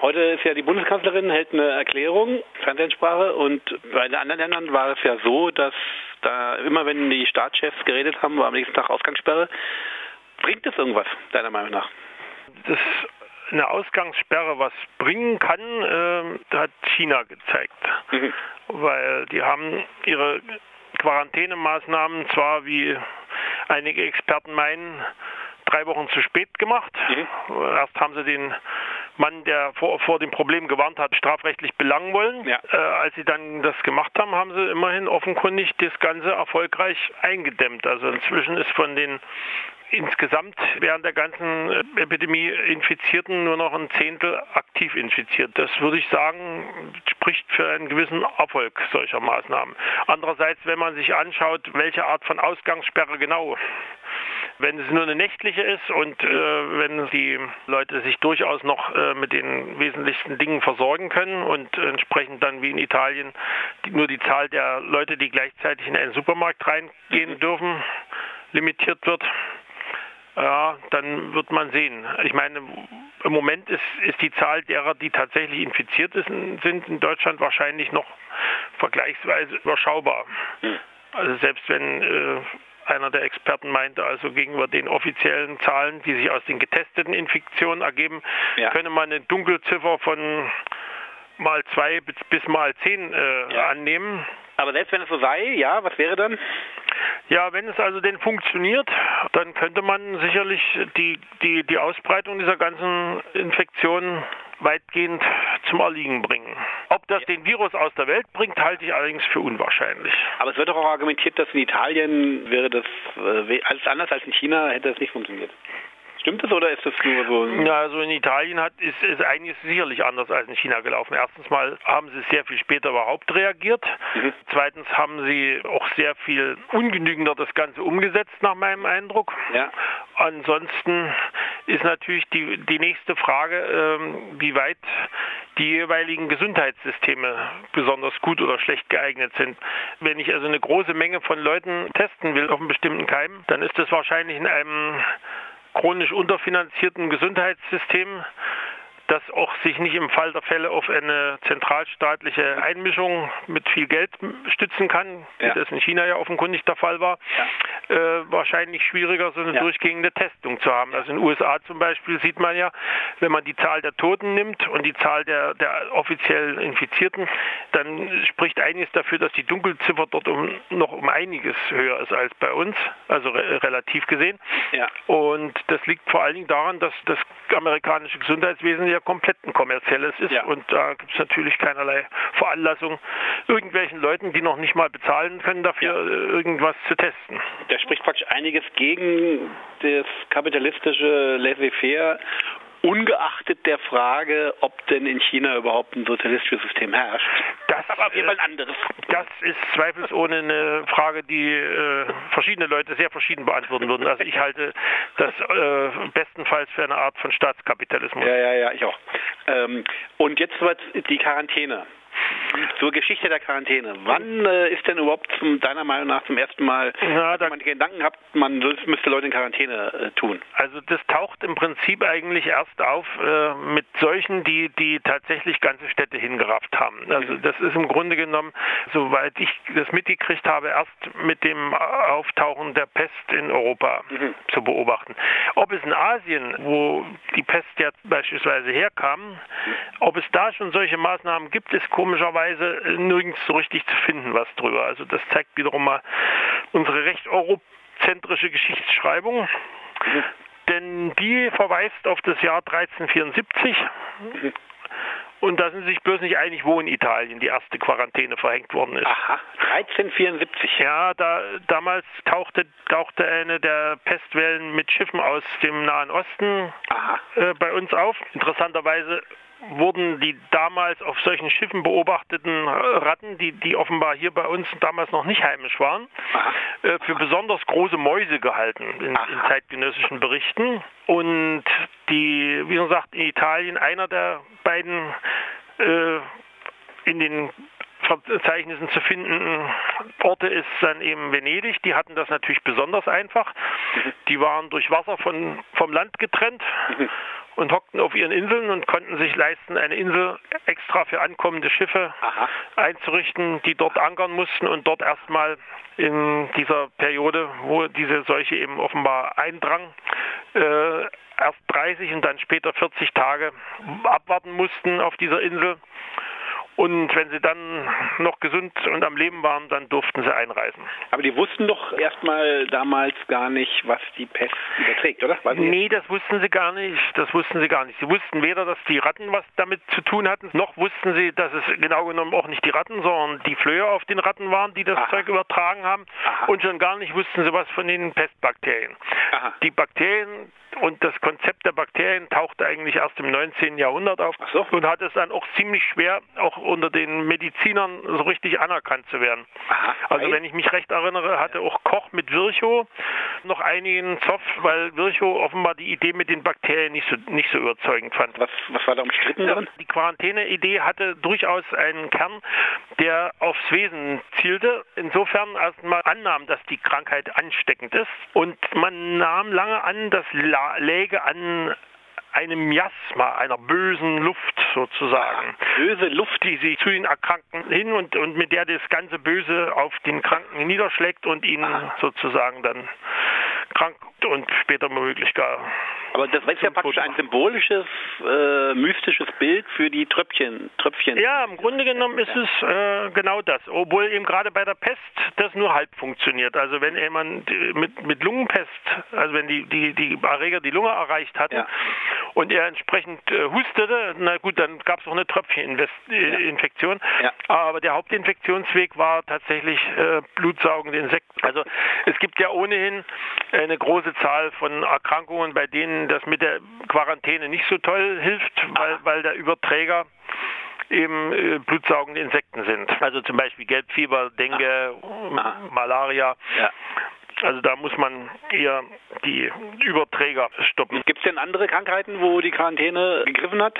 Heute ist ja die Bundeskanzlerin, hält eine Erklärung, Fernsehansprache und bei den anderen Ländern war es ja so, dass da immer wenn die Staatschefs geredet haben, war am nächsten Tag Ausgangssperre. Bringt das irgendwas, deiner Meinung nach? Das eine Ausgangssperre was bringen kann, äh, hat China gezeigt. Mhm. Weil die haben ihre Quarantänemaßnahmen zwar, wie einige Experten meinen, drei Wochen zu spät gemacht. Mhm. Erst haben sie den Mann, der vor, vor dem Problem gewarnt hat, strafrechtlich belangen wollen. Ja. Äh, als sie dann das gemacht haben, haben sie immerhin offenkundig das Ganze erfolgreich eingedämmt. Also inzwischen ist von den insgesamt während der ganzen äh, Epidemie Infizierten nur noch ein Zehntel aktiv infiziert. Das würde ich sagen, spricht für einen gewissen Erfolg solcher Maßnahmen. Andererseits, wenn man sich anschaut, welche Art von Ausgangssperre genau wenn es nur eine nächtliche ist und äh, wenn die Leute sich durchaus noch äh, mit den wesentlichsten Dingen versorgen können und entsprechend dann wie in Italien die, nur die Zahl der Leute, die gleichzeitig in einen Supermarkt reingehen mhm. dürfen, limitiert wird, ja, dann wird man sehen. Ich meine, im Moment ist, ist die Zahl derer, die tatsächlich infiziert sind, in Deutschland wahrscheinlich noch vergleichsweise überschaubar. Hm. Also selbst wenn äh, einer der Experten meinte, also gegenüber den offiziellen Zahlen, die sich aus den getesteten Infektionen ergeben, ja. könne man eine Dunkelziffer von mal zwei bis mal zehn äh, ja. annehmen. Aber selbst wenn es so sei, ja, was wäre dann? Ja, wenn es also denn funktioniert, dann könnte man sicherlich die, die, die Ausbreitung dieser ganzen Infektionen weitgehend zum Erliegen bringen. Ob das den Virus aus der Welt bringt, halte ich allerdings für unwahrscheinlich. Aber es wird doch auch argumentiert, dass in Italien wäre das äh, alles anders als in China, hätte das nicht funktioniert. Stimmt das oder ist das nur so? Ja, also in Italien hat, ist, ist einiges sicherlich anders als in China gelaufen. Erstens mal haben sie sehr viel später überhaupt reagiert. Mhm. Zweitens haben sie auch sehr viel ungenügender das Ganze umgesetzt, nach meinem Eindruck. Ja. Ansonsten ist natürlich die, die nächste Frage, ähm, wie weit die jeweiligen Gesundheitssysteme besonders gut oder schlecht geeignet sind. Wenn ich also eine große Menge von Leuten testen will auf einen bestimmten Keim, dann ist das wahrscheinlich in einem chronisch unterfinanzierten Gesundheitssystem das auch sich nicht im Fall der Fälle auf eine zentralstaatliche Einmischung mit viel Geld stützen kann, ja. wie das in China ja offenkundig der Fall war, ja. Äh, wahrscheinlich schwieriger, so eine ja. durchgehende Testung zu haben. Also in den USA zum Beispiel sieht man ja, wenn man die Zahl der Toten nimmt und die Zahl der, der offiziell Infizierten, dann spricht einiges dafür, dass die Dunkelziffer dort um, noch um einiges höher ist als bei uns, also re relativ gesehen. Und das liegt vor allen Dingen daran, dass das amerikanische Gesundheitswesen ja komplett ein kommerzielles ist ja. und da gibt es natürlich keinerlei Veranlassung, irgendwelchen Leuten, die noch nicht mal bezahlen können, dafür ja. irgendwas zu testen. Da spricht praktisch einiges gegen das kapitalistische Laissez-faire ungeachtet der Frage, ob denn in China überhaupt ein sozialistisches System herrscht. Das ist aber auf jeden Fall ein anderes. Das ist zweifelsohne eine Frage, die äh, verschiedene Leute sehr verschieden beantworten würden. Also ich halte das äh, bestenfalls für eine Art von Staatskapitalismus. Ja, ja, ja, ich auch. Ähm, und jetzt wird die Quarantäne. Zur Geschichte der Quarantäne. Wann äh, ist denn überhaupt zum, deiner Meinung nach zum ersten Mal, ja, dass man die Gedanken hat, man müsste Leute in Quarantäne äh, tun? Also das taucht im Prinzip eigentlich erst auf äh, mit solchen, die, die tatsächlich ganze Städte hingerafft haben. Also mhm. das ist im Grunde genommen, soweit ich das mitgekriegt habe, erst mit dem Auftauchen der Pest in Europa mhm. zu beobachten. Ob es in Asien, wo die Pest ja beispielsweise herkam, ob es da schon solche Maßnahmen gibt, ist komischerweise nirgends so richtig zu finden was drüber. Also das zeigt wiederum mal unsere recht eurozentrische Geschichtsschreibung. Mhm. Denn die verweist auf das Jahr 1374. Mhm. Und da sind sie sich bloß nicht einig, wo in Italien die erste Quarantäne verhängt worden ist. Aha, 1374. Ja, da, damals tauchte, tauchte eine der Pestwellen mit Schiffen aus dem Nahen Osten äh, bei uns auf. Interessanterweise wurden die damals auf solchen Schiffen beobachteten Ratten, die, die offenbar hier bei uns damals noch nicht heimisch waren, äh, für besonders große Mäuse gehalten in, in, zeitgenössischen Berichten. Und die, wie gesagt, in Italien einer der beiden äh, in den Verzeichnissen zu finden Orte ist dann eben Venedig. Die hatten das natürlich besonders einfach. Die waren durch Wasser von, vom Land getrennt und hockten auf ihren Inseln und konnten sich leisten, eine Insel extra für ankommende Schiffe Aha. einzurichten, die dort ankern mussten und dort erstmal in dieser Periode, wo diese Seuche eben offenbar eindrang, äh, erst 30 und dann später 40 Tage abwarten mussten auf dieser Insel und wenn sie dann noch gesund und am Leben waren, dann durften sie einreisen. Aber die wussten doch erstmal damals gar nicht, was die Pest überträgt, oder? Weiß nee, das wussten sie gar nicht. Das wussten sie gar nicht. Sie wussten weder, dass die Ratten was damit zu tun hatten, noch wussten sie, dass es genau genommen auch nicht die Ratten, sondern die Flöhe auf den Ratten waren, die das Aha. Zeug übertragen haben. Aha. Und schon gar nicht wussten sie was von den Pestbakterien. Aha. Die Bakterien und das Konzept der Bakterien tauchte eigentlich erst im 19. Jahrhundert auf so. und hat es dann auch ziemlich schwer, auch unter den Medizinern so richtig anerkannt zu werden. Aha, also wenn ich mich recht erinnere, hatte auch Koch mit Virchow noch einigen Zoff, weil Virchow offenbar die Idee mit den Bakterien nicht so, nicht so überzeugend fand. Was, was war da umstritten daran? Die Quarantäne-Idee hatte durchaus einen Kern, der aufs Wesen zielte. Insofern erstmal annahm, dass die Krankheit ansteckend ist. Und man nahm lange an, dass läge an einem Miasma, einer bösen Luft sozusagen. Böse Luft, die sich zu den Erkrankten hin und, und mit der das ganze Böse auf den Kranken niederschlägt und ihn Aha. sozusagen dann krank und später möglich gar. Aber das ist ja praktisch ein symbolisches, äh, mystisches Bild für die Tröpfchen, Tröpfchen. Ja, im Grunde genommen ist es äh, genau das. Obwohl eben gerade bei der Pest das nur halb funktioniert. Also wenn jemand mit, mit Lungenpest, also wenn die, die, die Erreger die Lunge erreicht hatten ja. und er entsprechend äh, hustete, na gut, dann gab es auch eine Tröpfcheninfektion. Ja. Ja. Aber der Hauptinfektionsweg war tatsächlich äh, blutsaugende Insekten. Also es gibt ja ohnehin eine große Zahl von Erkrankungen, bei denen das mit der Quarantäne nicht so toll hilft, weil, weil der Überträger eben äh, blutsaugende Insekten sind. Also zum Beispiel Gelbfieber, Dengue, ah. Malaria. Ja. Also da muss man eher die Überträger stoppen. Gibt es denn andere Krankheiten, wo die Quarantäne gegriffen hat?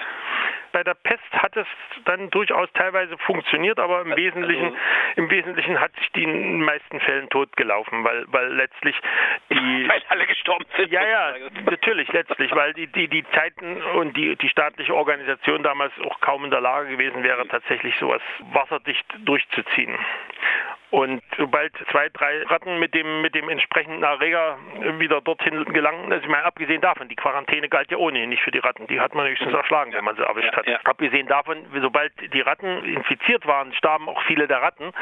Bei der Pest hat es dann durchaus teilweise funktioniert, aber im also, Wesentlichen, im Wesentlichen hat sich die in den meisten Fällen totgelaufen, weil, weil letztlich die. Weil alle gestorben sind. Ja, ja, natürlich, letztlich, weil die, die, die Zeiten und die, die staatliche Organisation damals auch kaum in der Lage gewesen wäre, tatsächlich sowas wasserdicht durchzuziehen. Und sobald zwei, drei Ratten mit dem, mit dem entsprechenden Erreger wieder dorthin gelangen, also ich meine, abgesehen davon, die Quarantäne galt ja ohnehin nicht für die Ratten. Die hat man höchstens erschlagen, wenn man sie erwischt hat. Ja, ja. Abgesehen davon, sobald die Ratten infiziert waren, starben auch viele der Ratten.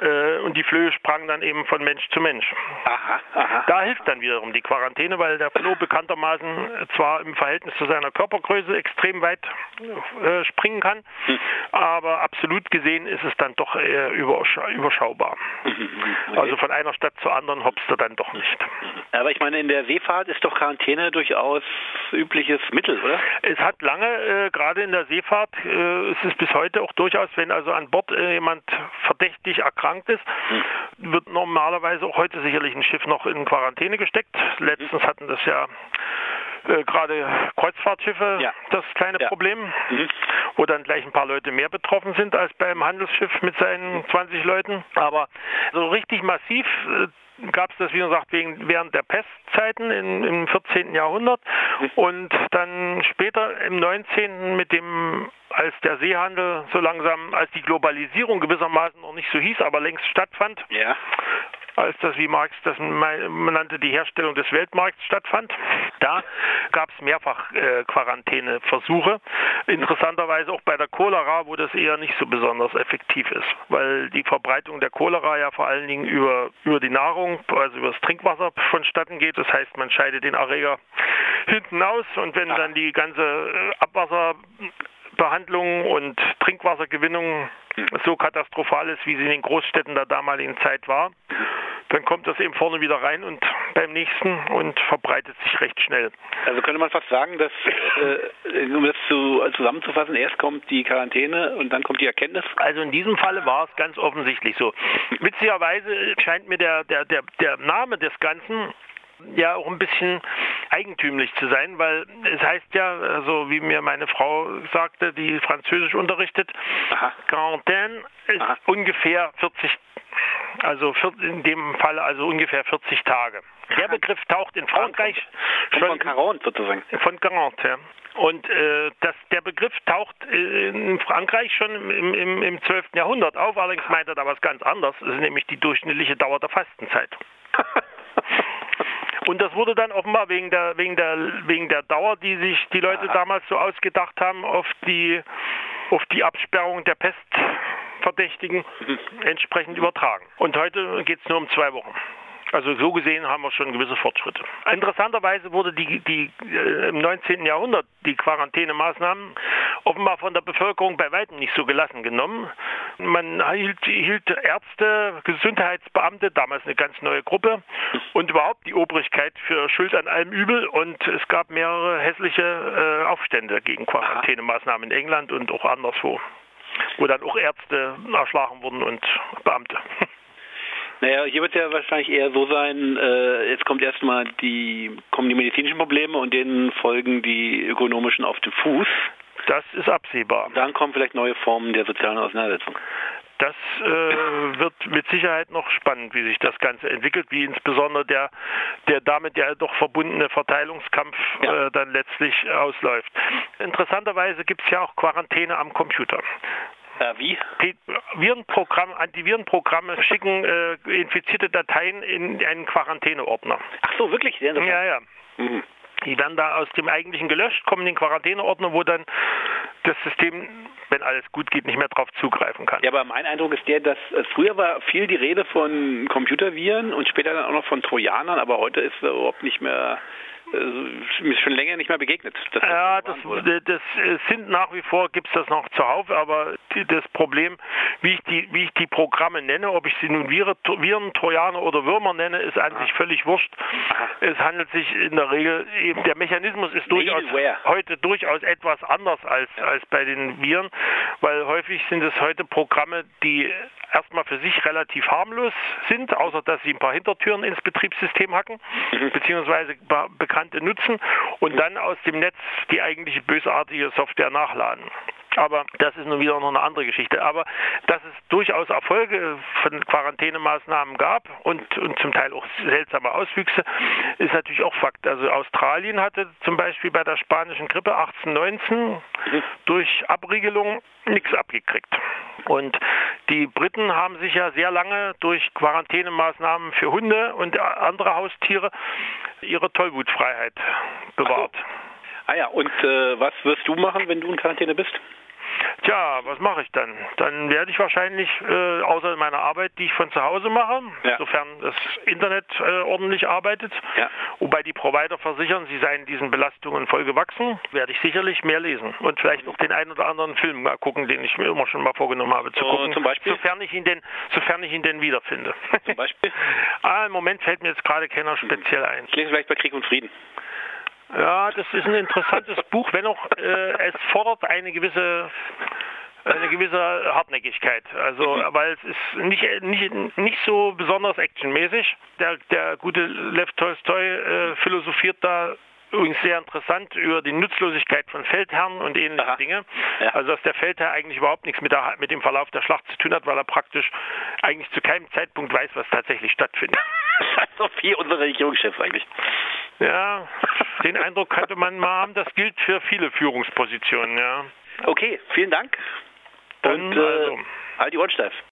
Äh, und die Flöhe sprangen dann eben von Mensch zu Mensch. Aha, aha. Da hilft dann wiederum die Quarantäne, weil der Floh bekanntermaßen zwar im Verhältnis zu seiner Körpergröße extrem weit äh, springen kann, hm. aber absolut gesehen ist es dann doch eher überschaubar war. Okay. Also von einer Stadt zur anderen hoppst du dann doch nicht. Aber ich meine, in der Seefahrt ist doch Quarantäne durchaus übliches Mittel, oder? Es hat lange, äh, gerade in der Seefahrt, äh, ist es bis heute auch durchaus, wenn also an Bord äh, jemand verdächtig erkrankt ist, hm. wird normalerweise auch heute sicherlich ein Schiff noch in Quarantäne gesteckt. Letztens hm. hatten das ja äh, gerade Kreuzfahrtschiffe ja. das kleine ja. Problem, mhm. wo dann gleich ein paar Leute mehr betroffen sind als beim Handelsschiff mit seinen 20 Leuten. Aber so richtig massiv äh, gab es das, wie gesagt, wegen, während der Pestzeiten in, im 14. Jahrhundert mhm. und dann später im 19. mit dem als der Seehandel so langsam, als die Globalisierung gewissermaßen noch nicht so hieß, aber längst stattfand, ja als das, wie Marx das nannte, die Herstellung des Weltmarkts stattfand. Da gab es mehrfach äh, Quarantäneversuche. Interessanterweise auch bei der Cholera, wo das eher nicht so besonders effektiv ist, weil die Verbreitung der Cholera ja vor allen Dingen über, über die Nahrung, also über das Trinkwasser vonstatten geht. Das heißt, man scheidet den Erreger hinten aus und wenn dann die ganze äh, Abwasser Behandlung und Trinkwassergewinnung so katastrophal ist, wie sie in den Großstädten der damaligen Zeit war, dann kommt das eben vorne wieder rein und beim nächsten und verbreitet sich recht schnell. Also könnte man fast sagen, dass, äh, um das zu, zusammenzufassen, erst kommt die Quarantäne und dann kommt die Erkenntnis? Also in diesem Falle war es ganz offensichtlich so. Witzigerweise scheint mir der, der, der, der Name des Ganzen ja auch ein bisschen eigentümlich zu sein, weil es heißt ja, also wie mir meine Frau sagte, die Französisch unterrichtet, Quarantäne ist Aha. ungefähr 40 also in dem Fall also ungefähr 40 Tage. Der Begriff taucht in Frankreich von, schon von Quarant sozusagen. Von Quarant, ja. Und äh, das, der Begriff taucht in Frankreich schon im, im, im 12. Jahrhundert auf, allerdings meint er da was ganz anderes. Das ist nämlich die durchschnittliche Dauer der Fastenzeit. Und das wurde dann offenbar wegen der, wegen der, wegen der Dauer, die sich die Leute damals so ausgedacht haben, auf die, auf die Absperrung der Pestverdächtigen mhm. entsprechend übertragen. Und heute geht es nur um zwei Wochen. Also so gesehen haben wir schon gewisse Fortschritte. Interessanterweise wurde die, die äh, im 19. Jahrhundert die Quarantänemaßnahmen offenbar von der Bevölkerung bei weitem nicht so gelassen genommen. Man hielt, hielt Ärzte, Gesundheitsbeamte, damals eine ganz neue Gruppe, und überhaupt die Obrigkeit für Schuld an allem Übel. Und es gab mehrere hässliche äh, Aufstände gegen Quarantänemaßnahmen in England und auch anderswo, wo dann auch Ärzte erschlagen wurden und Beamte. Naja, hier wird es ja wahrscheinlich eher so sein, äh, jetzt kommt erstmal die, kommen die medizinischen Probleme und denen folgen die ökonomischen auf den Fuß. Das ist absehbar. Dann kommen vielleicht neue Formen der sozialen Auseinandersetzung. Das äh, wird mit Sicherheit noch spannend, wie sich das Ganze entwickelt, wie insbesondere der, der damit ja doch verbundene Verteilungskampf ja. äh, dann letztlich ausläuft. Interessanterweise gibt es ja auch Quarantäne am Computer. Äh, wie? Die Virenprogramme, Antivirenprogramme schicken äh, infizierte Dateien in einen Quarantäneordner. Ach so, wirklich? Ja, ja. Mhm. Die werden da aus dem eigentlichen gelöscht, kommen in den Quarantäneordner, wo dann das System, wenn alles gut geht, nicht mehr darauf zugreifen kann. Ja, aber mein Eindruck ist der, dass äh, früher war viel die Rede von Computerviren und später dann auch noch von Trojanern, aber heute ist überhaupt nicht mehr äh, mir schon länger nicht mehr begegnet. ja, das, das, äh, sind nach wie vor, gibt es das noch zuhauf, aber das Problem, wie ich, die, wie ich die Programme nenne, ob ich sie nun Viren, Trojaner oder Würmer nenne, ist an sich völlig wurscht. Es handelt sich in der Regel, eben, der Mechanismus ist durchaus heute durchaus etwas anders als, als bei den Viren, weil häufig sind es heute Programme, die erstmal für sich relativ harmlos sind, außer dass sie ein paar Hintertüren ins Betriebssystem hacken, mhm. beziehungsweise Bekannte nutzen und dann aus dem Netz die eigentliche bösartige Software nachladen. Aber das ist nun wieder noch eine andere Geschichte. Aber dass es durchaus Erfolge von Quarantänemaßnahmen gab und, und zum Teil auch seltsame Auswüchse, ist natürlich auch Fakt. Also Australien hatte zum Beispiel bei der spanischen Grippe 1819 durch Abriegelung nichts abgekriegt. Und die Briten haben sich ja sehr lange durch Quarantänemaßnahmen für Hunde und andere Haustiere ihre Tollwutfreiheit bewahrt. Ah ja, und äh, was wirst du machen, wenn du in Quarantäne bist? Tja, was mache ich dann? Dann werde ich wahrscheinlich, äh, außer meiner Arbeit, die ich von zu Hause mache, ja. sofern das Internet äh, ordentlich arbeitet, ja. wobei die Provider versichern, sie seien diesen Belastungen voll gewachsen, werde ich sicherlich mehr lesen und vielleicht auch den einen oder anderen Film mal gucken, den ich mir immer schon mal vorgenommen habe zu gucken, zum Beispiel? sofern ich ihn denn, sofern ich ihn denn wiederfinde. Zum Beispiel? ah, im Moment fällt mir jetzt gerade keiner speziell ein. Ich lese vielleicht bei Krieg und Frieden. Ja, das ist ein interessantes Buch, wenn auch äh, es fordert eine gewisse eine gewisse Hartnäckigkeit. Also, weil es ist nicht, nicht, nicht so besonders actionmäßig. Der, der gute Lev Tolstoi äh, philosophiert da übrigens sehr interessant über die Nutzlosigkeit von Feldherren und ähnliche Aha. Dinge. Ja. Also dass der Feldherr eigentlich überhaupt nichts mit, der, mit dem Verlauf der Schlacht zu tun hat, weil er praktisch eigentlich zu keinem Zeitpunkt weiß, was tatsächlich stattfindet. Das ist doch wie unser Regierungschef eigentlich. Ja, den Eindruck könnte man mal haben, das gilt für viele Führungspositionen, ja. Okay, vielen Dank. Und äh, also. halt die Ohren steif.